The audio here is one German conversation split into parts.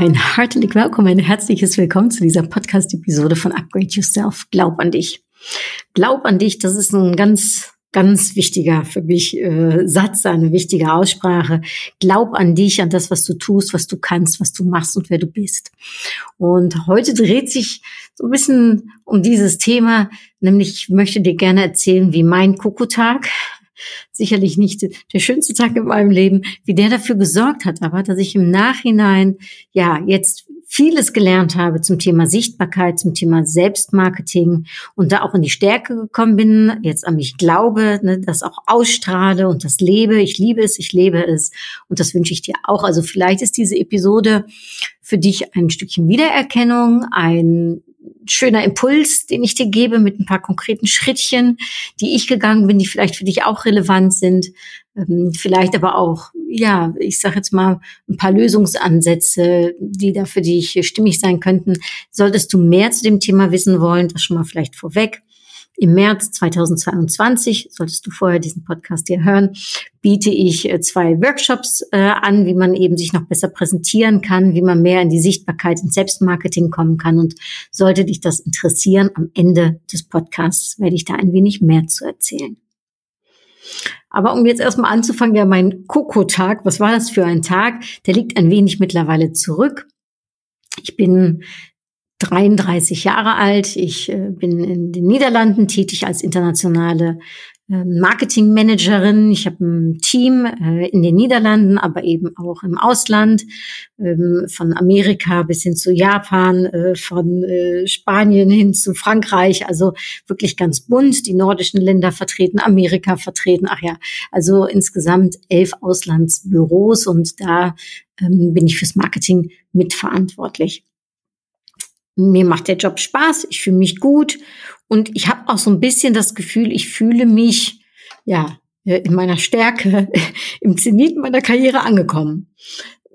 Ein herzlich willkommen, ein herzliches Willkommen zu dieser Podcast-Episode von Upgrade Yourself. Glaub an dich. Glaub an dich, das ist ein ganz, ganz wichtiger für mich äh, Satz, eine wichtige Aussprache. Glaub an dich, an das, was du tust, was du kannst, was du machst und wer du bist. Und heute dreht sich so ein bisschen um dieses Thema, nämlich ich möchte dir gerne erzählen, wie mein Kokotag sicherlich nicht der schönste Tag in meinem Leben, wie der dafür gesorgt hat, aber dass ich im Nachhinein ja jetzt vieles gelernt habe zum Thema Sichtbarkeit, zum Thema Selbstmarketing und da auch in die Stärke gekommen bin, jetzt an mich glaube, ne, das auch ausstrahle und das lebe. Ich liebe es, ich lebe es und das wünsche ich dir auch. Also vielleicht ist diese Episode für dich ein Stückchen Wiedererkennung, ein schöner Impuls, den ich dir gebe mit ein paar konkreten Schrittchen, die ich gegangen bin, die vielleicht für dich auch relevant sind. Ähm, vielleicht aber auch, ja, ich sage jetzt mal, ein paar Lösungsansätze, die da für dich stimmig sein könnten. Solltest du mehr zu dem Thema wissen wollen, das schon mal vielleicht vorweg. Im März 2022, solltest du vorher diesen Podcast hier hören, biete ich äh, zwei Workshops äh, an, wie man eben sich noch besser präsentieren kann, wie man mehr in die Sichtbarkeit ins Selbstmarketing kommen kann. Und sollte dich das interessieren, am Ende des Podcasts werde ich da ein wenig mehr zu erzählen. Aber um jetzt erstmal anzufangen, ja, mein Koko-Tag, was war das für ein Tag? Der liegt ein wenig mittlerweile zurück. Ich bin 33 Jahre alt. Ich äh, bin in den Niederlanden tätig als internationale äh, Marketingmanagerin. Ich habe ein Team äh, in den Niederlanden, aber eben auch im Ausland, ähm, von Amerika bis hin zu Japan, von Spanien hin zu Frankreich. Also wirklich ganz bunt. Die nordischen Länder vertreten, Amerika vertreten. Ach ja, also insgesamt elf Auslandsbüros und da ähm, bin ich fürs Marketing mitverantwortlich mir macht der Job Spaß, ich fühle mich gut und ich habe auch so ein bisschen das Gefühl, ich fühle mich ja in meiner Stärke im Zenit meiner Karriere angekommen.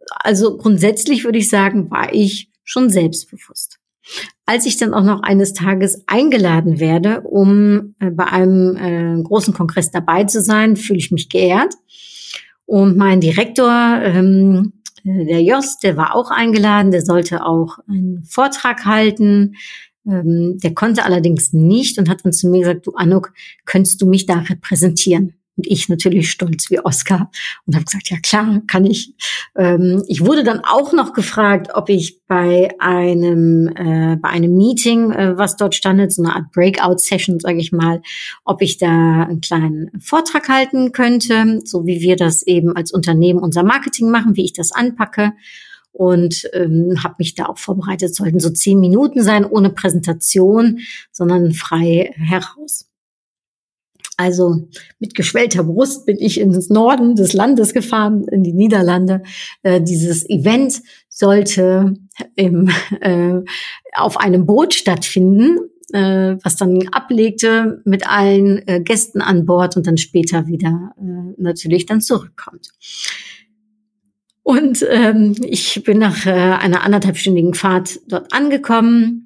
Also grundsätzlich würde ich sagen, war ich schon selbstbewusst. Als ich dann auch noch eines Tages eingeladen werde, um äh, bei einem äh, großen Kongress dabei zu sein, fühle ich mich geehrt. Und mein Direktor ähm, der Jost, der war auch eingeladen, der sollte auch einen Vortrag halten. Ähm, der konnte allerdings nicht und hat dann zu mir gesagt, du Anuk, könntest du mich da repräsentieren? Und ich natürlich stolz wie Oscar und habe gesagt, ja klar, kann ich. Ähm, ich wurde dann auch noch gefragt, ob ich bei einem äh, bei einem Meeting, äh, was dort standet, so eine Art Breakout-Session, sage ich mal, ob ich da einen kleinen Vortrag halten könnte, so wie wir das eben als Unternehmen unser Marketing machen, wie ich das anpacke und ähm, habe mich da auch vorbereitet. Sollten so zehn Minuten sein, ohne Präsentation, sondern frei heraus. Also mit geschwellter Brust bin ich ins Norden des Landes gefahren, in die Niederlande. Äh, dieses Event sollte im, äh, auf einem Boot stattfinden, äh, was dann ablegte mit allen äh, Gästen an Bord und dann später wieder äh, natürlich dann zurückkommt. Und ähm, ich bin nach äh, einer anderthalbstündigen Fahrt dort angekommen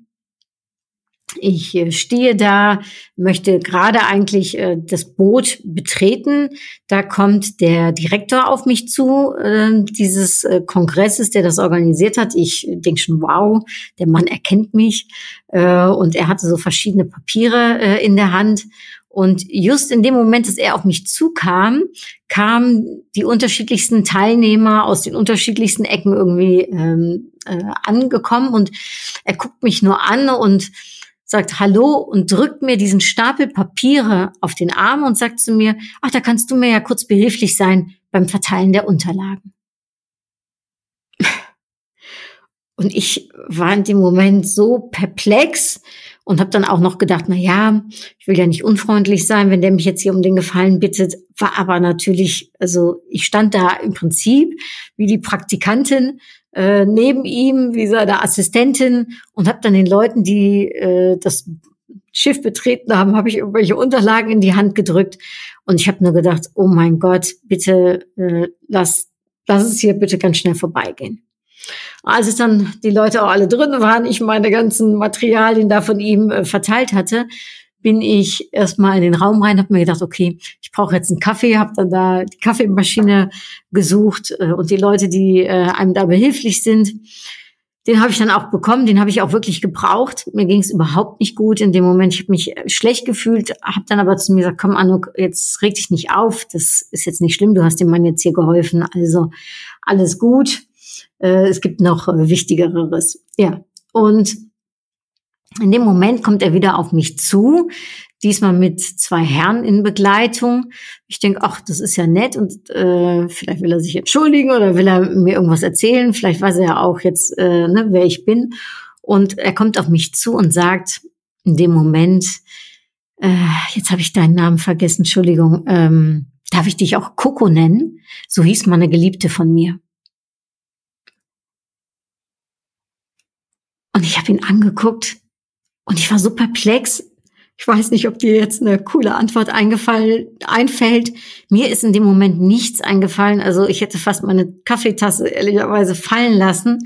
ich äh, stehe da, möchte gerade eigentlich äh, das Boot betreten. Da kommt der Direktor auf mich zu, äh, dieses äh, Kongresses, der das organisiert hat. Ich denke schon, wow, der Mann erkennt mich. Äh, und er hatte so verschiedene Papiere äh, in der Hand. Und just in dem Moment, dass er auf mich zukam, kamen die unterschiedlichsten Teilnehmer aus den unterschiedlichsten Ecken irgendwie ähm, äh, angekommen. Und er guckt mich nur an und sagt Hallo und drückt mir diesen Stapel Papiere auf den Arm und sagt zu mir, ach, da kannst du mir ja kurz behilflich sein beim Verteilen der Unterlagen. Und ich war in dem Moment so perplex und habe dann auch noch gedacht, na ja, ich will ja nicht unfreundlich sein, wenn der mich jetzt hier um den Gefallen bittet. War aber natürlich, also ich stand da im Prinzip wie die Praktikantin äh, neben ihm, wie seine Assistentin und habe dann den Leuten, die äh, das Schiff betreten haben, habe ich irgendwelche Unterlagen in die Hand gedrückt und ich habe nur gedacht, oh mein Gott, bitte äh, lass, lass es hier bitte ganz schnell vorbeigehen. Als es dann die Leute auch alle drin waren, ich meine ganzen Materialien da von ihm äh, verteilt hatte, bin ich erstmal in den Raum rein, habe mir gedacht, okay, ich brauche jetzt einen Kaffee, habe dann da die Kaffeemaschine gesucht äh, und die Leute, die äh, einem da behilflich sind, den habe ich dann auch bekommen, den habe ich auch wirklich gebraucht. Mir ging es überhaupt nicht gut in dem Moment. Ich habe mich äh, schlecht gefühlt, habe dann aber zu mir gesagt, komm Anuk, jetzt reg dich nicht auf, das ist jetzt nicht schlimm, du hast dem Mann jetzt hier geholfen, also alles gut. Äh, es gibt noch äh, Wichtigeres. Ja, und in dem Moment kommt er wieder auf mich zu, diesmal mit zwei Herren in Begleitung. Ich denke, ach, das ist ja nett und äh, vielleicht will er sich entschuldigen oder will er mir irgendwas erzählen. Vielleicht weiß er ja auch jetzt, äh, ne, wer ich bin. Und er kommt auf mich zu und sagt in dem Moment, äh, jetzt habe ich deinen Namen vergessen, Entschuldigung, ähm, darf ich dich auch Coco nennen? So hieß meine Geliebte von mir. Und ich habe ihn angeguckt und ich war so perplex. Ich weiß nicht, ob dir jetzt eine coole Antwort eingefallen, einfällt. Mir ist in dem Moment nichts eingefallen. Also ich hätte fast meine Kaffeetasse ehrlicherweise fallen lassen.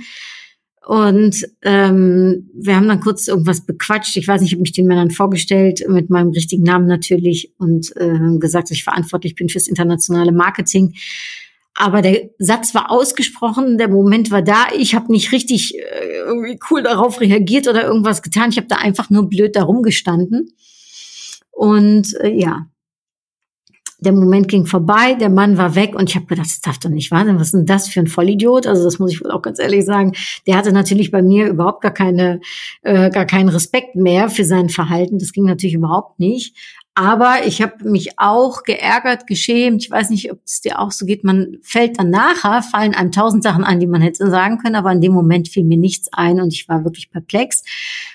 Und ähm, wir haben dann kurz irgendwas bequatscht. Ich weiß nicht, ich habe mich den Männern vorgestellt, mit meinem richtigen Namen natürlich, und äh, gesagt, dass ich verantwortlich bin fürs internationale Marketing. Aber der Satz war ausgesprochen, der Moment war da. Ich habe nicht richtig äh, irgendwie cool darauf reagiert oder irgendwas getan. Ich habe da einfach nur blöd darum gestanden. Und äh, ja, der Moment ging vorbei, der Mann war weg und ich habe gedacht, das darf doch nicht wahr sein. Was ist denn das für ein Vollidiot? Also das muss ich wohl auch ganz ehrlich sagen. Der hatte natürlich bei mir überhaupt gar keine, äh, gar keinen Respekt mehr für sein Verhalten. Das ging natürlich überhaupt nicht. Aber ich habe mich auch geärgert, geschämt. Ich weiß nicht, ob es dir auch so geht. Man fällt dann nachher, fallen einem tausend Sachen ein, die man hätte sagen können, aber in dem Moment fiel mir nichts ein und ich war wirklich perplex.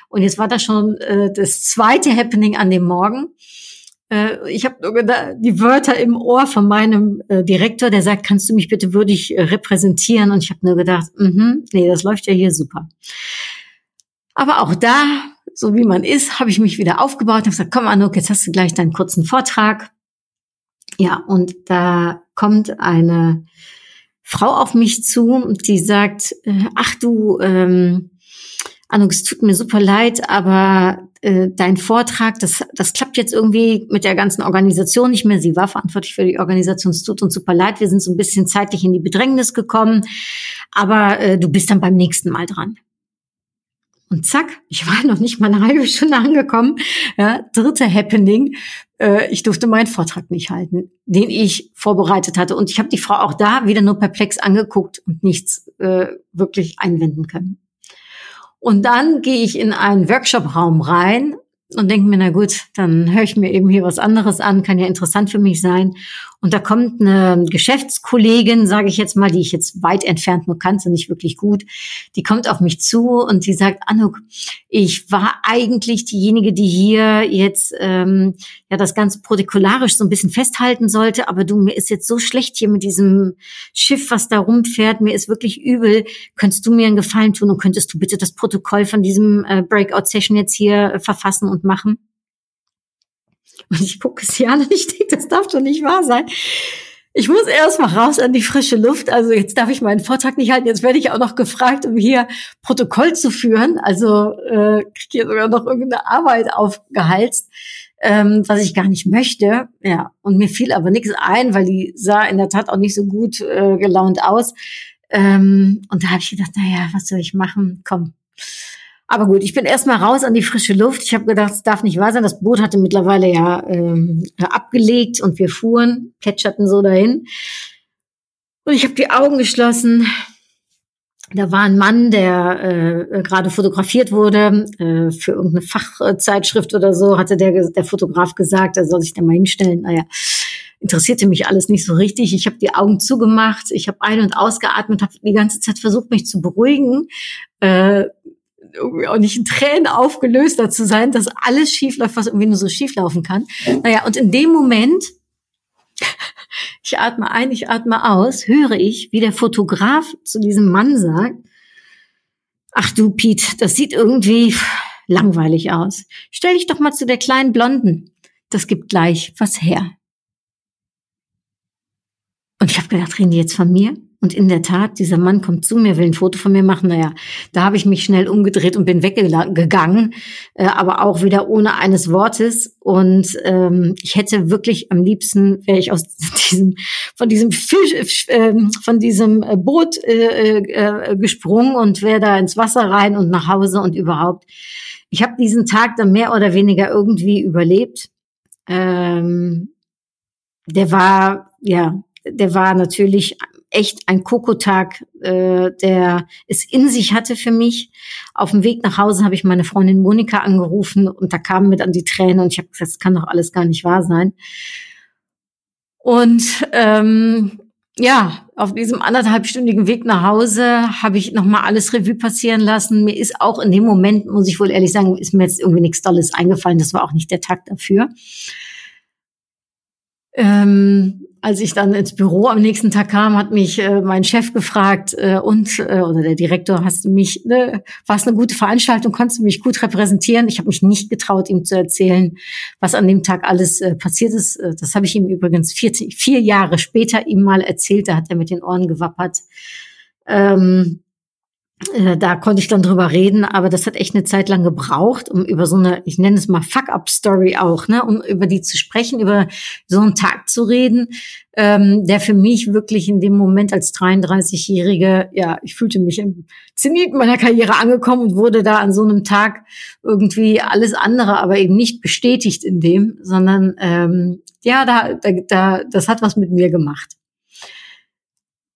Und jetzt war das schon äh, das zweite Happening an dem Morgen. Äh, ich habe nur gedacht, die Wörter im Ohr von meinem äh, Direktor, der sagt, kannst du mich bitte würdig äh, repräsentieren? Und ich habe nur gedacht, mhm, nee, das läuft ja hier super. Aber auch da so wie man ist, habe ich mich wieder aufgebaut und gesagt, komm Anuk, jetzt hast du gleich deinen kurzen Vortrag. Ja, und da kommt eine Frau auf mich zu und die sagt, äh, ach du, ähm, Anuk, es tut mir super leid, aber äh, dein Vortrag, das, das klappt jetzt irgendwie mit der ganzen Organisation nicht mehr. Sie war verantwortlich für die Organisation, es tut uns super leid, wir sind so ein bisschen zeitlich in die Bedrängnis gekommen, aber äh, du bist dann beim nächsten Mal dran. Und zack, ich war noch nicht mal eine halbe Stunde angekommen. Ja, dritte Happening. Äh, ich durfte meinen Vortrag nicht halten, den ich vorbereitet hatte. Und ich habe die Frau auch da wieder nur perplex angeguckt und nichts äh, wirklich einwenden können. Und dann gehe ich in einen Workshop-Raum rein und denke mir, na gut, dann höre ich mir eben hier was anderes an, kann ja interessant für mich sein. Und da kommt eine Geschäftskollegin, sage ich jetzt mal, die ich jetzt weit entfernt nur kannte, nicht wirklich gut, die kommt auf mich zu und die sagt, Anuk, ich war eigentlich diejenige, die hier jetzt ähm, ja das Ganze protokollarisch so ein bisschen festhalten sollte, aber du, mir ist jetzt so schlecht hier mit diesem Schiff, was da rumfährt, mir ist wirklich übel. Könntest du mir einen Gefallen tun und könntest du bitte das Protokoll von diesem äh, Breakout-Session jetzt hier äh, verfassen und machen? Und ich gucke sie an und ich denke, das darf doch nicht wahr sein. Ich muss erst mal raus an die frische Luft. Also jetzt darf ich meinen Vortrag nicht halten. Jetzt werde ich auch noch gefragt, um hier Protokoll zu führen. Also äh, kriege hier sogar noch irgendeine Arbeit aufgehalst, ähm, was ich gar nicht möchte. Ja, und mir fiel aber nichts ein, weil die sah in der Tat auch nicht so gut äh, gelaunt aus. Ähm, und da habe ich gedacht, naja, was soll ich machen? Komm, aber gut, ich bin erstmal raus an die frische Luft. Ich habe gedacht, es darf nicht wahr sein. Das Boot hatte mittlerweile ja ähm, abgelegt und wir fuhren, plätscherten so dahin. Und ich habe die Augen geschlossen. Da war ein Mann, der äh, gerade fotografiert wurde äh, für irgendeine Fachzeitschrift oder so, hatte der, der Fotograf gesagt, er soll sich da mal hinstellen. Naja, interessierte mich alles nicht so richtig. Ich habe die Augen zugemacht, ich habe ein- und ausgeatmet, habe die ganze Zeit versucht, mich zu beruhigen, äh, irgendwie auch nicht in Tränen aufgelöster zu sein, dass alles schief läuft, was irgendwie nur so schief laufen kann. Naja, und in dem Moment, ich atme ein, ich atme aus, höre ich, wie der Fotograf zu diesem Mann sagt, ach du Pete, das sieht irgendwie langweilig aus. Stell dich doch mal zu der kleinen Blonden. Das gibt gleich was her. Und ich habe gedacht, reden die jetzt von mir? Und in der Tat, dieser Mann kommt zu mir, will ein Foto von mir machen. Naja, da habe ich mich schnell umgedreht und bin weggegangen, äh, aber auch wieder ohne eines Wortes. Und ähm, ich hätte wirklich am liebsten, wäre ich aus diesem, von diesem Fisch, äh, von diesem äh, Boot äh, äh, gesprungen und wäre da ins Wasser rein und nach Hause und überhaupt. Ich habe diesen Tag dann mehr oder weniger irgendwie überlebt. Ähm, der war, ja, der war natürlich echt ein Kokotag, äh, der es in sich hatte für mich. Auf dem Weg nach Hause habe ich meine Freundin Monika angerufen und da kamen mir dann die Tränen und ich habe gesagt, das kann doch alles gar nicht wahr sein. Und ähm, ja, auf diesem anderthalbstündigen Weg nach Hause habe ich nochmal alles Revue passieren lassen. Mir ist auch in dem Moment, muss ich wohl ehrlich sagen, ist mir jetzt irgendwie nichts Tolles eingefallen. Das war auch nicht der Tag dafür. Ähm, als ich dann ins Büro am nächsten Tag kam, hat mich äh, mein Chef gefragt äh, und äh, oder der Direktor, hast du mich, ne, war es eine gute Veranstaltung, konntest du mich gut repräsentieren? Ich habe mich nicht getraut, ihm zu erzählen, was an dem Tag alles äh, passiert ist. Äh, das habe ich ihm übrigens vier, vier Jahre später ihm mal erzählt. Da hat er mit den Ohren gewappert. Ähm, äh, da konnte ich dann drüber reden, aber das hat echt eine Zeit lang gebraucht, um über so eine, ich nenne es mal Fuck-up-Story auch, ne, um über die zu sprechen, über so einen Tag zu reden, ähm, der für mich wirklich in dem Moment als 33-Jährige, ja, ich fühlte mich im Zenit meiner Karriere angekommen und wurde da an so einem Tag irgendwie alles andere, aber eben nicht bestätigt in dem, sondern ähm, ja, da, da, da, das hat was mit mir gemacht.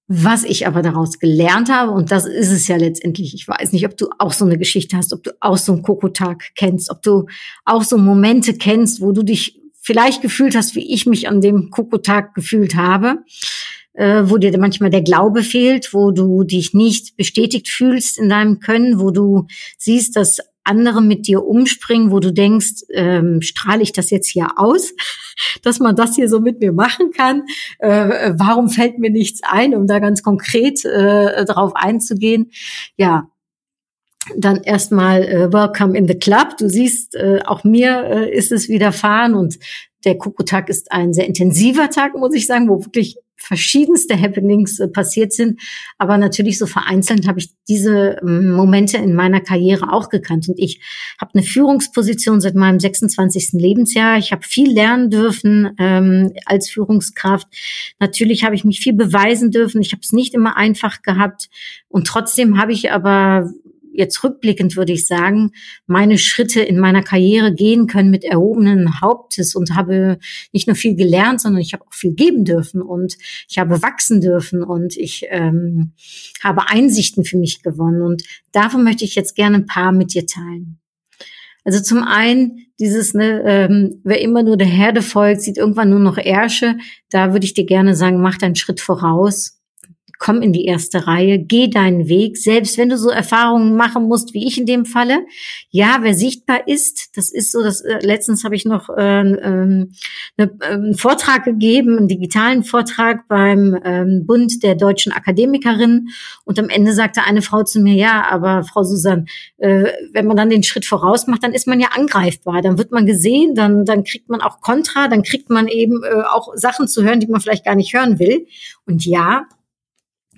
Was ich aber daraus gelernt habe, und das ist es ja letztendlich, ich weiß nicht, ob du auch so eine Geschichte hast, ob du auch so einen Kokotag kennst, ob du auch so Momente kennst, wo du dich vielleicht gefühlt hast, wie ich mich an dem Kokotag gefühlt habe, äh, wo dir manchmal der Glaube fehlt, wo du dich nicht bestätigt fühlst in deinem Können, wo du siehst, dass andere mit dir umspringen, wo du denkst, ähm, strahle ich das jetzt hier aus, dass man das hier so mit mir machen kann? Äh, warum fällt mir nichts ein, um da ganz konkret äh, drauf einzugehen? Ja, dann erstmal äh, Welcome in the Club. Du siehst, äh, auch mir äh, ist es widerfahren und der Kokotag ist ein sehr intensiver Tag, muss ich sagen, wo wirklich verschiedenste Happenings äh, passiert sind. Aber natürlich so vereinzelt habe ich diese ähm, Momente in meiner Karriere auch gekannt. Und ich habe eine Führungsposition seit meinem 26. Lebensjahr. Ich habe viel lernen dürfen ähm, als Führungskraft. Natürlich habe ich mich viel beweisen dürfen. Ich habe es nicht immer einfach gehabt. Und trotzdem habe ich aber jetzt rückblickend würde ich sagen, meine Schritte in meiner Karriere gehen können mit erhobenen Hauptes und habe nicht nur viel gelernt, sondern ich habe auch viel geben dürfen und ich habe wachsen dürfen und ich ähm, habe Einsichten für mich gewonnen. Und davon möchte ich jetzt gerne ein paar mit dir teilen. Also zum einen dieses, ne, ähm, wer immer nur der Herde folgt, sieht irgendwann nur noch Ärsche. Da würde ich dir gerne sagen, mach deinen Schritt voraus komm in die erste Reihe, geh deinen Weg, selbst wenn du so Erfahrungen machen musst, wie ich in dem Falle. Ja, wer sichtbar ist, das ist so, das äh, letztens habe ich noch äh, ähm, ne, einen Vortrag gegeben, einen digitalen Vortrag beim ähm, Bund der deutschen Akademikerinnen und am Ende sagte eine Frau zu mir, ja, aber Frau Susan, äh, wenn man dann den Schritt voraus macht, dann ist man ja angreifbar, dann wird man gesehen, dann dann kriegt man auch Kontra, dann kriegt man eben äh, auch Sachen zu hören, die man vielleicht gar nicht hören will. Und ja,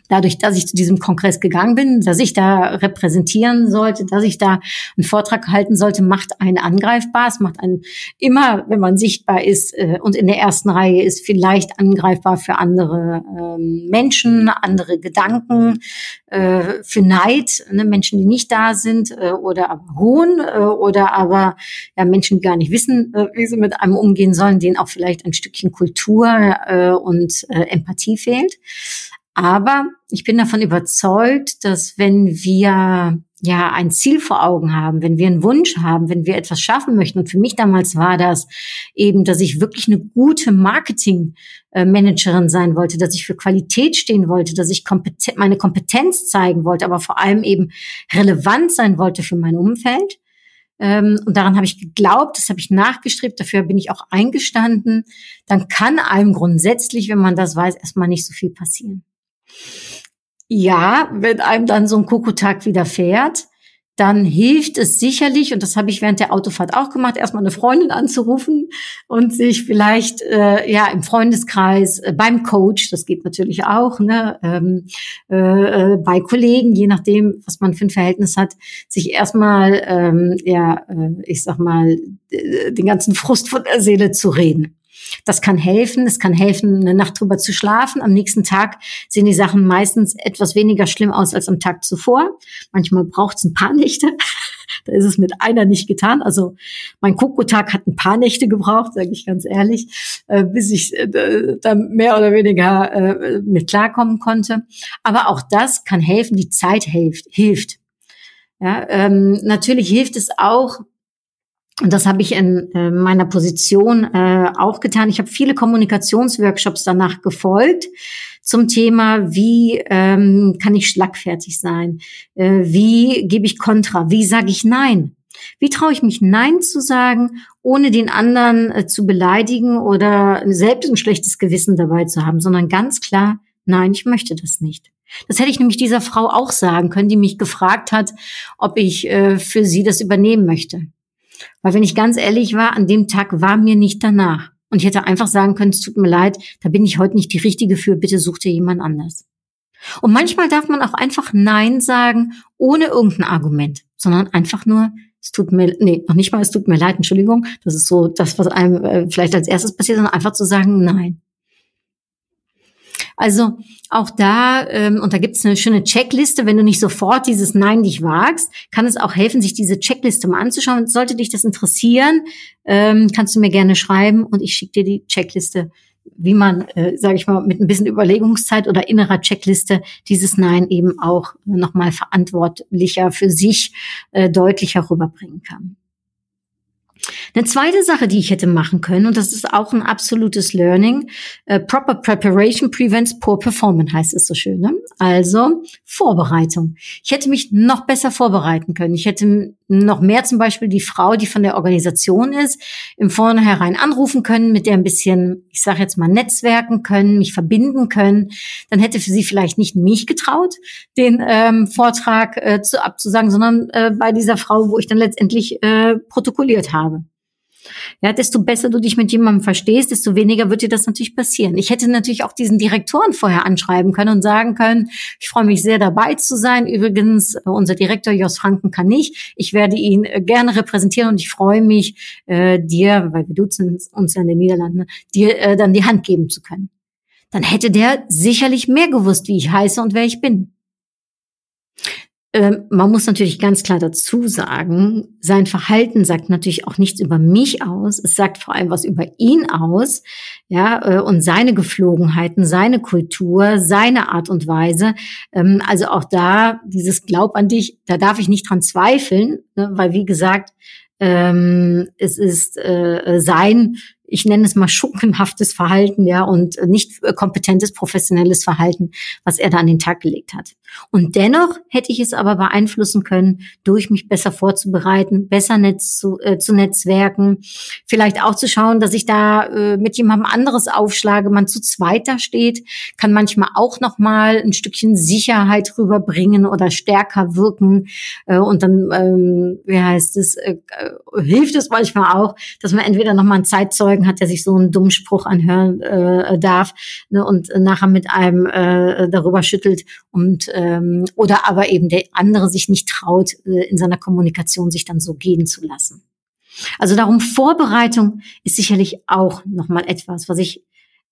dadurch, dass ich zu diesem Kongress gegangen bin, dass ich da repräsentieren sollte, dass ich da einen Vortrag halten sollte, macht einen angreifbar. Es macht einen immer, wenn man sichtbar ist äh, und in der ersten Reihe ist, vielleicht angreifbar für andere ähm, Menschen, andere Gedanken, äh, für Neid, ne, Menschen, die nicht da sind äh, oder aber Hohn äh, oder aber ja, Menschen, die gar nicht wissen, äh, wie sie mit einem umgehen sollen, denen auch vielleicht ein Stückchen Kultur äh, und äh, Empathie fehlt. Aber ich bin davon überzeugt, dass wenn wir ja ein Ziel vor Augen haben, wenn wir einen Wunsch haben, wenn wir etwas schaffen möchten. Und für mich damals war das eben, dass ich wirklich eine gute Marketing-Managerin sein wollte, dass ich für Qualität stehen wollte, dass ich kompeten meine Kompetenz zeigen wollte, aber vor allem eben relevant sein wollte für mein Umfeld. Ähm, und daran habe ich geglaubt, das habe ich nachgestrebt, dafür bin ich auch eingestanden. Dann kann einem grundsätzlich, wenn man das weiß, erstmal nicht so viel passieren. Ja, wenn einem dann so ein Kokotag widerfährt, dann hilft es sicherlich, und das habe ich während der Autofahrt auch gemacht, erstmal eine Freundin anzurufen und sich vielleicht äh, ja im Freundeskreis äh, beim Coach, das geht natürlich auch, ne, ähm, äh, äh bei Kollegen, je nachdem, was man für ein Verhältnis hat, sich erstmal ähm, ja, äh, ich sag mal, den ganzen Frust von der Seele zu reden. Das kann helfen. Es kann helfen, eine Nacht drüber zu schlafen. Am nächsten Tag sehen die Sachen meistens etwas weniger schlimm aus als am Tag zuvor. Manchmal braucht es ein paar Nächte. da ist es mit einer nicht getan. Also mein Kokotag hat ein paar Nächte gebraucht, sage ich ganz ehrlich, äh, bis ich äh, da mehr oder weniger äh, mit klarkommen konnte. Aber auch das kann helfen. Die Zeit hilft. hilft. Ja, ähm, natürlich hilft es auch, und das habe ich in äh, meiner Position äh, auch getan. Ich habe viele Kommunikationsworkshops danach gefolgt zum Thema, wie ähm, kann ich schlagfertig sein? Äh, wie gebe ich Kontra? Wie sage ich Nein? Wie traue ich mich Nein zu sagen, ohne den anderen zu beleidigen oder selbst ein schlechtes Gewissen dabei zu haben, sondern ganz klar, nein, ich möchte das nicht. Das hätte ich nämlich dieser Frau auch sagen können, die mich gefragt hat, ob ich für sie das übernehmen möchte. Weil wenn ich ganz ehrlich war, an dem Tag war mir nicht danach. Und ich hätte einfach sagen können, es tut mir leid, da bin ich heute nicht die Richtige für, bitte such dir jemand anders. Und manchmal darf man auch einfach Nein sagen, ohne irgendein Argument, sondern einfach nur, es tut mir, nee, noch nicht mal, es tut mir leid, Entschuldigung, das ist so das, was einem äh, vielleicht als erstes passiert, sondern einfach zu sagen Nein. Also auch da, ähm, und da gibt es eine schöne Checkliste, wenn du nicht sofort dieses Nein dich wagst, kann es auch helfen, sich diese Checkliste mal anzuschauen. Sollte dich das interessieren, ähm, kannst du mir gerne schreiben und ich schicke dir die Checkliste, wie man, äh, sage ich mal, mit ein bisschen Überlegungszeit oder innerer Checkliste dieses Nein eben auch nochmal verantwortlicher für sich äh, deutlicher rüberbringen kann. Eine zweite Sache, die ich hätte machen können, und das ist auch ein absolutes Learning, uh, proper preparation prevents poor performance, heißt es so schön. Ne? Also Vorbereitung. Ich hätte mich noch besser vorbereiten können. Ich hätte noch mehr zum Beispiel die Frau, die von der Organisation ist, im Vornherein anrufen können, mit der ein bisschen, ich sage jetzt mal, netzwerken können, mich verbinden können. Dann hätte für sie vielleicht nicht mich getraut, den ähm, Vortrag äh, zu, abzusagen, sondern äh, bei dieser Frau, wo ich dann letztendlich äh, protokolliert habe. Ja, desto besser du dich mit jemandem verstehst, desto weniger wird dir das natürlich passieren. Ich hätte natürlich auch diesen Direktoren vorher anschreiben können und sagen können, ich freue mich sehr dabei zu sein. Übrigens, unser Direktor Jos Franken kann nicht. Ich werde ihn äh, gerne repräsentieren und ich freue mich, äh, dir, weil wir duzen uns ja in den Niederlanden, dir äh, dann die Hand geben zu können. Dann hätte der sicherlich mehr gewusst, wie ich heiße und wer ich bin. Ähm, man muss natürlich ganz klar dazu sagen, sein Verhalten sagt natürlich auch nichts über mich aus. Es sagt vor allem was über ihn aus, ja, äh, und seine Geflogenheiten, seine Kultur, seine Art und Weise. Ähm, also auch da dieses Glaub an dich, da darf ich nicht dran zweifeln, ne, weil wie gesagt, ähm, es ist äh, sein ich nenne es mal schurkenhaftes Verhalten, ja, und nicht kompetentes professionelles Verhalten, was er da an den Tag gelegt hat. Und dennoch hätte ich es aber beeinflussen können, durch mich besser vorzubereiten, besser Netz zu, äh, zu netzwerken, vielleicht auch zu schauen, dass ich da äh, mit jemandem anderes aufschlage, man zu zweit da steht, kann manchmal auch noch mal ein Stückchen Sicherheit rüberbringen oder stärker wirken äh, und dann, ähm, wie heißt es, äh, äh hilft es manchmal auch, dass man entweder noch mal ein Zeitzeug Zeugen hat, der sich so einen dummen Spruch anhören äh, darf ne, und nachher mit einem äh, darüber schüttelt und ähm, oder aber eben der andere sich nicht traut, äh, in seiner Kommunikation sich dann so gehen zu lassen. Also darum Vorbereitung ist sicherlich auch nochmal etwas, was ich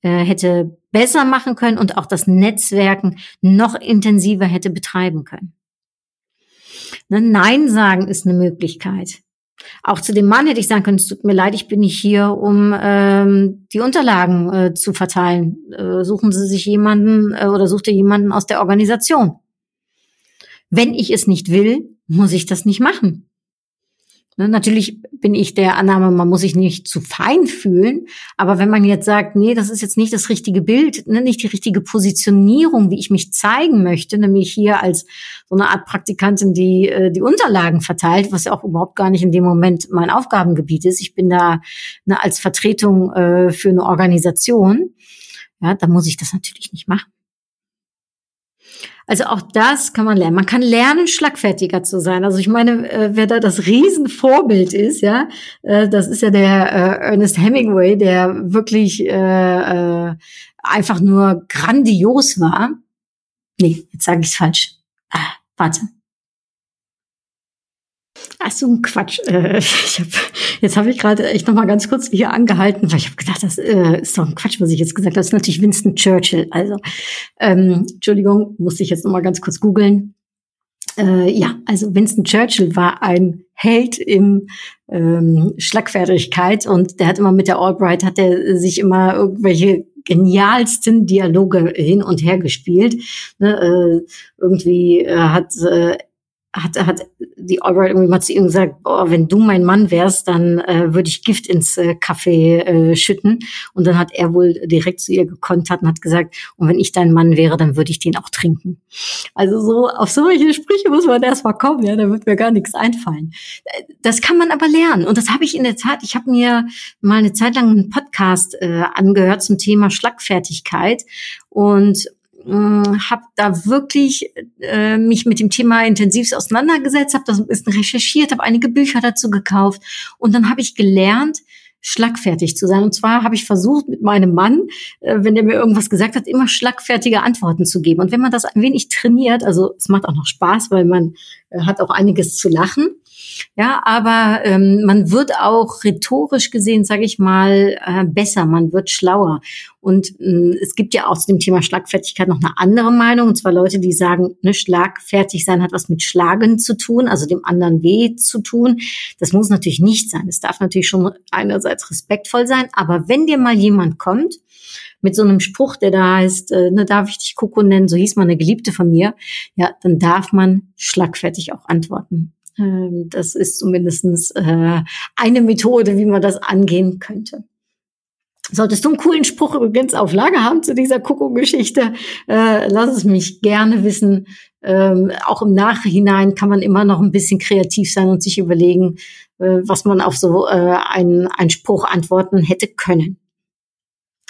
äh, hätte besser machen können und auch das Netzwerken noch intensiver hätte betreiben können. Ne, Nein sagen ist eine Möglichkeit. Auch zu dem Mann hätte ich sagen können, es tut mir leid, ich bin nicht hier, um ähm, die Unterlagen äh, zu verteilen. Äh, suchen Sie sich jemanden äh, oder sucht ihr jemanden aus der Organisation. Wenn ich es nicht will, muss ich das nicht machen. Ne, natürlich bin ich der Annahme, man muss sich nicht zu fein fühlen. Aber wenn man jetzt sagt, nee, das ist jetzt nicht das richtige Bild, ne, nicht die richtige Positionierung, wie ich mich zeigen möchte, nämlich hier als so eine Art Praktikantin, die äh, die Unterlagen verteilt, was ja auch überhaupt gar nicht in dem Moment mein Aufgabengebiet ist. Ich bin da ne, als Vertretung äh, für eine Organisation. Ja, da muss ich das natürlich nicht machen. Also auch das kann man lernen. Man kann lernen, schlagfertiger zu sein. Also ich meine, äh, wer da das Riesenvorbild ist, ja, äh, das ist ja der äh, Ernest Hemingway, der wirklich äh, äh, einfach nur grandios war. Nee, jetzt sage ich es falsch. Ah, warte. Ach so ein Quatsch. Äh, ich hab, jetzt habe ich gerade echt noch mal ganz kurz hier angehalten, weil ich habe gedacht, das äh, ist doch ein Quatsch, was ich jetzt gesagt habe. Das ist natürlich Winston Churchill. Also, ähm, Entschuldigung, musste ich jetzt noch mal ganz kurz googeln. Äh, ja, also Winston Churchill war ein Held im ähm, Schlagfertigkeit und der hat immer mit der Albright, hat er sich immer irgendwelche genialsten Dialoge hin und her gespielt. Ne, äh, irgendwie äh, hat äh, hat, hat die Albright irgendwie mal zu ihm gesagt, boah, wenn du mein Mann wärst, dann äh, würde ich Gift ins äh, Kaffee äh, schütten. Und dann hat er wohl direkt zu ihr gekontert und hat gesagt, und wenn ich dein Mann wäre, dann würde ich den auch trinken. Also so auf solche Sprüche muss man erstmal kommen, ja, da wird mir gar nichts einfallen. Das kann man aber lernen. Und das habe ich in der Tat, ich habe mir mal eine Zeit lang einen Podcast äh, angehört zum Thema Schlagfertigkeit. Und habe da wirklich äh, mich mit dem Thema intensiv auseinandergesetzt, habe das ein bisschen recherchiert, habe einige Bücher dazu gekauft und dann habe ich gelernt, schlagfertig zu sein. Und zwar habe ich versucht, mit meinem Mann, äh, wenn der mir irgendwas gesagt hat, immer schlagfertige Antworten zu geben. Und wenn man das ein wenig trainiert, also es macht auch noch Spaß, weil man äh, hat auch einiges zu lachen. Ja, aber ähm, man wird auch rhetorisch gesehen, sage ich mal, äh, besser, man wird schlauer. Und äh, es gibt ja auch zu dem Thema Schlagfertigkeit noch eine andere Meinung, und zwar Leute, die sagen, ne, schlagfertig sein hat was mit Schlagen zu tun, also dem anderen weh zu tun. Das muss natürlich nicht sein. Es darf natürlich schon einerseits respektvoll sein, aber wenn dir mal jemand kommt, mit so einem Spruch, der da heißt, äh, ne, darf ich dich Coco nennen, so hieß mal eine Geliebte von mir, ja, dann darf man schlagfertig auch antworten. Ähm, das ist zumindestens äh, eine Methode, wie man das angehen könnte. Solltest du einen coolen Spruch übrigens auf Lager haben zu dieser Kuckuck-Geschichte, äh, lass es mich gerne wissen. Ähm, auch im Nachhinein kann man immer noch ein bisschen kreativ sein und sich überlegen, äh, was man auf so einen, einen Spruch antworten hätte können.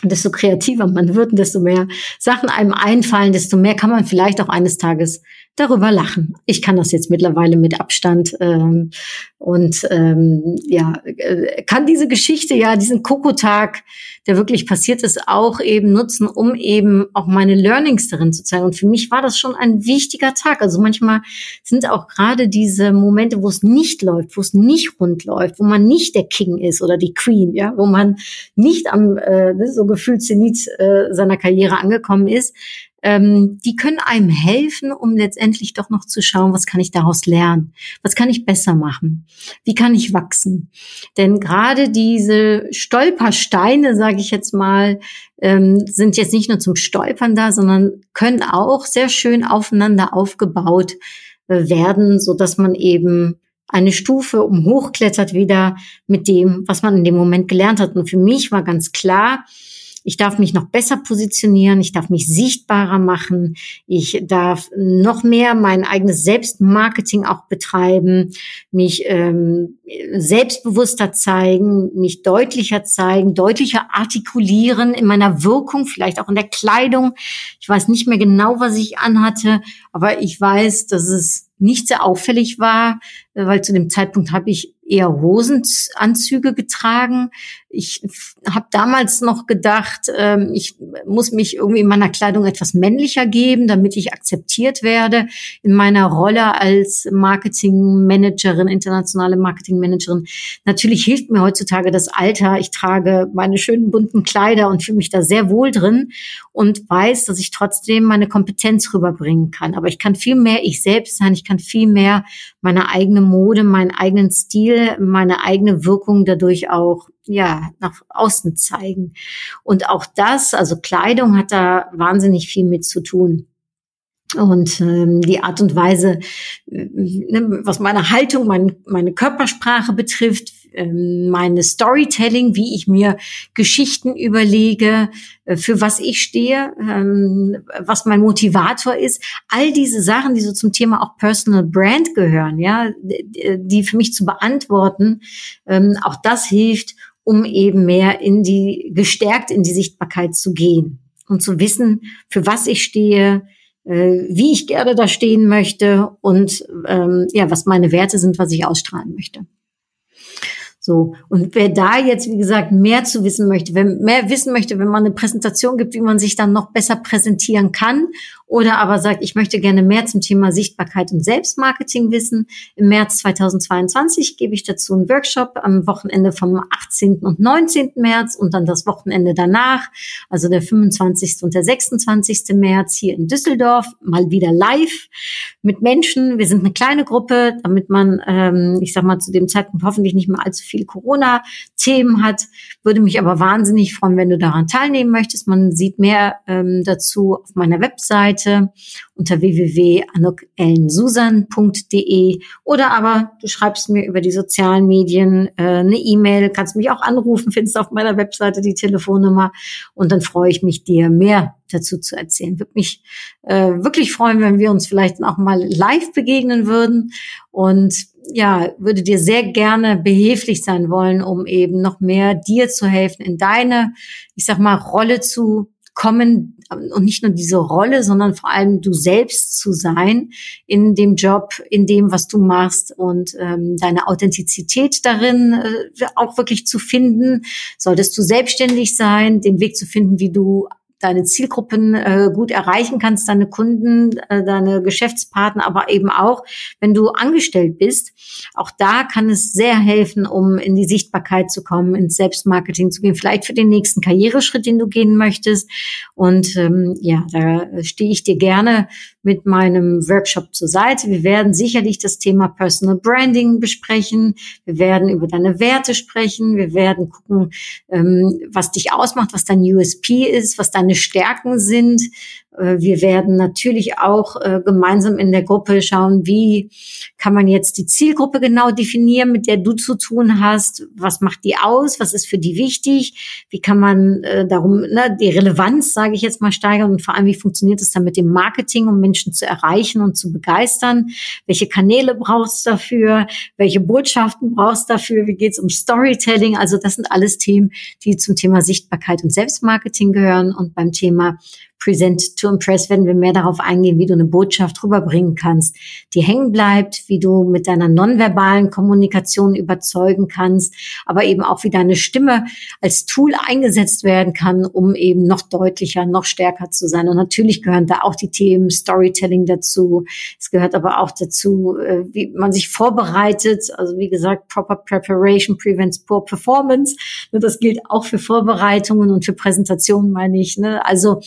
Und desto kreativer man wird und desto mehr Sachen einem einfallen, desto mehr kann man vielleicht auch eines Tages darüber lachen. Ich kann das jetzt mittlerweile mit Abstand ähm, und ähm, ja äh, kann diese Geschichte ja diesen Kokotag, der wirklich passiert ist, auch eben nutzen, um eben auch meine Learnings darin zu zeigen. Und für mich war das schon ein wichtiger Tag. Also manchmal sind auch gerade diese Momente, wo es nicht läuft, wo es nicht rund läuft, wo man nicht der King ist oder die Queen, ja, wo man nicht am äh, so gefühlt Zenit äh, seiner Karriere angekommen ist, ähm, die können einem helfen, um letztendlich doch noch zu schauen, was kann ich daraus lernen? Was kann ich besser machen? Wie kann ich wachsen? Denn gerade diese Stolpersteine, sage ich jetzt mal, ähm, sind jetzt nicht nur zum Stolpern da, sondern können auch sehr schön aufeinander aufgebaut äh, werden, so dass man eben eine Stufe um hochklettert wieder mit dem, was man in dem Moment gelernt hat. Und für mich war ganz klar, ich darf mich noch besser positionieren, ich darf mich sichtbarer machen, ich darf noch mehr mein eigenes Selbstmarketing auch betreiben, mich ähm, selbstbewusster zeigen, mich deutlicher zeigen, deutlicher artikulieren in meiner Wirkung, vielleicht auch in der Kleidung. Ich weiß nicht mehr genau, was ich anhatte, aber ich weiß, dass es nicht sehr auffällig war, weil zu dem Zeitpunkt habe ich eher Hosenanzüge getragen. Ich habe damals noch gedacht, ähm, ich muss mich irgendwie in meiner Kleidung etwas männlicher geben, damit ich akzeptiert werde in meiner Rolle als Marketingmanagerin, internationale Marketingmanagerin. Natürlich hilft mir heutzutage das Alter. Ich trage meine schönen bunten Kleider und fühle mich da sehr wohl drin und weiß, dass ich trotzdem meine Kompetenz rüberbringen kann. Aber ich kann viel mehr ich selbst sein. Ich kann viel mehr meine eigene Mode, meinen eigenen Stil, meine eigene Wirkung dadurch auch ja nach außen zeigen. Und auch das, also Kleidung hat da wahnsinnig viel mit zu tun. Und ähm, die Art und Weise, äh, ne, was meine Haltung, mein, meine Körpersprache betrifft, ähm, meine Storytelling, wie ich mir Geschichten überlege, äh, für was ich stehe, ähm, was mein Motivator ist. All diese Sachen, die so zum Thema auch Personal Brand gehören, ja, die für mich zu beantworten, ähm, auch das hilft, um eben mehr in die, gestärkt in die Sichtbarkeit zu gehen und zu wissen, für was ich stehe, äh, wie ich gerne da stehen möchte und ähm, ja, was meine Werte sind, was ich ausstrahlen möchte. So. Und wer da jetzt, wie gesagt, mehr zu wissen möchte, wer mehr wissen möchte, wenn man eine Präsentation gibt, wie man sich dann noch besser präsentieren kann oder aber sagt, ich möchte gerne mehr zum Thema Sichtbarkeit und Selbstmarketing wissen, im März 2022 gebe ich dazu einen Workshop am Wochenende vom 18. und 19. März und dann das Wochenende danach, also der 25. und der 26. März hier in Düsseldorf, mal wieder live mit Menschen. Wir sind eine kleine Gruppe, damit man, ähm, ich sag mal, zu dem Zeitpunkt hoffentlich nicht mehr allzu viel Corona-Themen hat. Würde mich aber wahnsinnig freuen, wenn du daran teilnehmen möchtest. Man sieht mehr ähm, dazu auf meiner Webseite unter www.anukellensusan.de oder aber du schreibst mir über die sozialen Medien äh, eine E-Mail, kannst mich auch anrufen, findest auf meiner Webseite die Telefonnummer und dann freue ich mich, dir mehr dazu zu erzählen. Würde mich äh, wirklich freuen, wenn wir uns vielleicht auch mal live begegnen würden und ja, würde dir sehr gerne behilflich sein wollen, um eben noch mehr dir zu helfen, in deine, ich sag mal, Rolle zu kommen und nicht nur diese Rolle, sondern vor allem du selbst zu sein in dem Job, in dem, was du machst und ähm, deine Authentizität darin äh, auch wirklich zu finden. Solltest du selbstständig sein, den Weg zu finden, wie du deine Zielgruppen äh, gut erreichen kannst, deine Kunden, äh, deine Geschäftspartner, aber eben auch, wenn du angestellt bist. Auch da kann es sehr helfen, um in die Sichtbarkeit zu kommen, ins Selbstmarketing zu gehen, vielleicht für den nächsten Karriereschritt, den du gehen möchtest. Und ähm, ja, da stehe ich dir gerne mit meinem Workshop zur Seite. Wir werden sicherlich das Thema Personal Branding besprechen. Wir werden über deine Werte sprechen. Wir werden gucken, ähm, was dich ausmacht, was dein USP ist, was deine Stärken sind, wir werden natürlich auch äh, gemeinsam in der Gruppe schauen, wie kann man jetzt die Zielgruppe genau definieren, mit der du zu tun hast. Was macht die aus? Was ist für die wichtig? Wie kann man äh, darum ne, die Relevanz, sage ich jetzt mal, steigern und vor allem, wie funktioniert es dann mit dem Marketing, um Menschen zu erreichen und zu begeistern? Welche Kanäle brauchst du dafür? Welche Botschaften brauchst du dafür? Wie geht's um Storytelling? Also das sind alles Themen, die zum Thema Sichtbarkeit und Selbstmarketing gehören und beim Thema Present to Impress werden wir mehr darauf eingehen, wie du eine Botschaft rüberbringen kannst, die hängen bleibt, wie du mit deiner nonverbalen Kommunikation überzeugen kannst, aber eben auch, wie deine Stimme als Tool eingesetzt werden kann, um eben noch deutlicher, noch stärker zu sein. Und natürlich gehören da auch die Themen Storytelling dazu. Es gehört aber auch dazu, äh, wie man sich vorbereitet. Also wie gesagt, proper preparation prevents poor performance. Das gilt auch für Vorbereitungen und für Präsentationen, meine ich. Ne? Also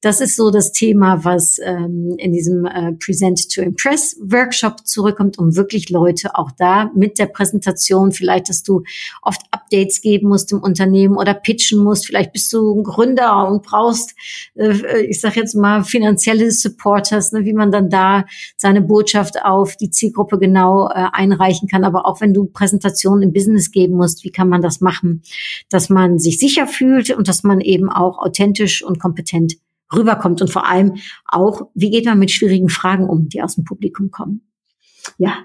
das ist so das Thema, was ähm, in diesem äh, Present to Impress Workshop zurückkommt, um wirklich Leute auch da mit der Präsentation, vielleicht, dass du oft Updates geben musst im Unternehmen oder pitchen musst, vielleicht bist du ein Gründer und brauchst, äh, ich sage jetzt mal, finanzielle Supporters, ne, wie man dann da seine Botschaft auf die Zielgruppe genau äh, einreichen kann. Aber auch wenn du Präsentationen im Business geben musst, wie kann man das machen, dass man sich sicher fühlt und dass man eben auch authentisch und kompetent rüberkommt und vor allem auch, wie geht man mit schwierigen Fragen um, die aus dem Publikum kommen. Ja,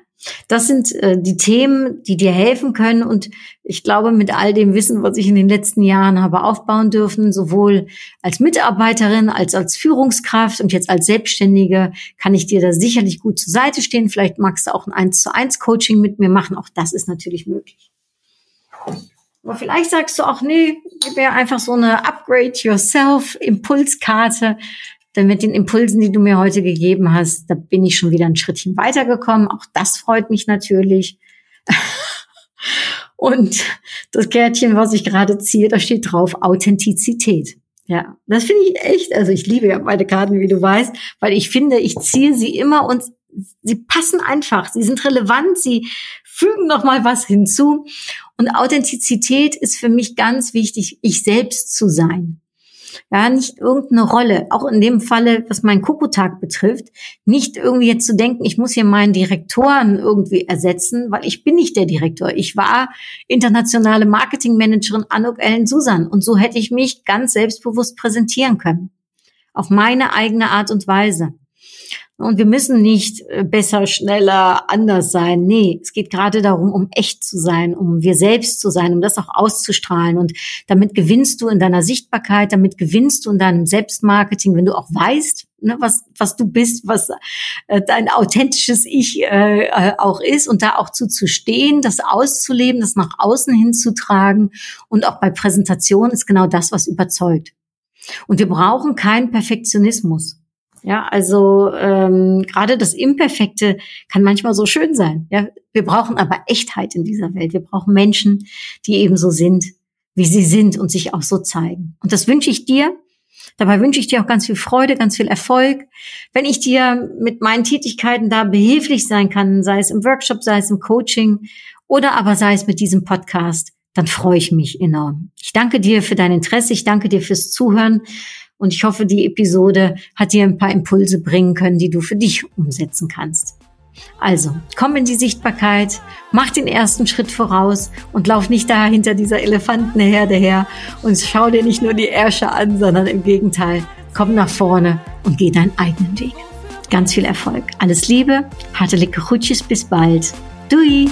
das sind äh, die Themen, die dir helfen können. Und ich glaube, mit all dem Wissen, was ich in den letzten Jahren habe aufbauen dürfen, sowohl als Mitarbeiterin als als Führungskraft und jetzt als Selbstständige, kann ich dir da sicherlich gut zur Seite stehen. Vielleicht magst du auch ein 1 zu 1 Coaching mit mir machen. Auch das ist natürlich möglich. Aber vielleicht sagst du auch, nee, gib mir einfach so eine Upgrade Yourself Impulskarte. Denn mit den Impulsen, die du mir heute gegeben hast, da bin ich schon wieder ein Schrittchen weitergekommen. Auch das freut mich natürlich. Und das Kärtchen, was ich gerade ziehe, da steht drauf Authentizität. Ja, das finde ich echt, also ich liebe ja meine Karten, wie du weißt, weil ich finde, ich ziehe sie immer und sie passen einfach, sie sind relevant, sie fügen noch mal was hinzu und Authentizität ist für mich ganz wichtig, ich selbst zu sein. Ja, nicht irgendeine Rolle. Auch in dem Falle, was meinen Kokotag betrifft, nicht irgendwie jetzt zu denken, ich muss hier meinen Direktoren irgendwie ersetzen, weil ich bin nicht der Direktor. Ich war internationale Marketingmanagerin Anuk Ellen Susan und so hätte ich mich ganz selbstbewusst präsentieren können. Auf meine eigene Art und Weise. Und wir müssen nicht äh, besser, schneller, anders sein. Nee, es geht gerade darum, um echt zu sein, um wir selbst zu sein, um das auch auszustrahlen. Und damit gewinnst du in deiner Sichtbarkeit, damit gewinnst du in deinem Selbstmarketing, wenn du auch weißt, ne, was, was du bist, was äh, dein authentisches Ich äh, äh auch ist und da auch zu, zu stehen, das auszuleben, das nach außen hinzutragen. Und auch bei Präsentation ist genau das, was überzeugt. Und wir brauchen keinen Perfektionismus. Ja, also ähm, gerade das Imperfekte kann manchmal so schön sein. Ja, wir brauchen aber Echtheit in dieser Welt. Wir brauchen Menschen, die eben so sind, wie sie sind und sich auch so zeigen. Und das wünsche ich dir. Dabei wünsche ich dir auch ganz viel Freude, ganz viel Erfolg. Wenn ich dir mit meinen Tätigkeiten da behilflich sein kann, sei es im Workshop, sei es im Coaching oder aber sei es mit diesem Podcast, dann freue ich mich enorm. Ich danke dir für dein Interesse. Ich danke dir fürs Zuhören. Und ich hoffe, die Episode hat dir ein paar Impulse bringen können, die du für dich umsetzen kannst. Also, komm in die Sichtbarkeit, mach den ersten Schritt voraus und lauf nicht da hinter dieser Elefantenherde her und schau dir nicht nur die Ärsche an, sondern im Gegenteil, komm nach vorne und geh deinen eigenen Weg. Ganz viel Erfolg. Alles Liebe, hartelijk groetjes, bis bald. Dui!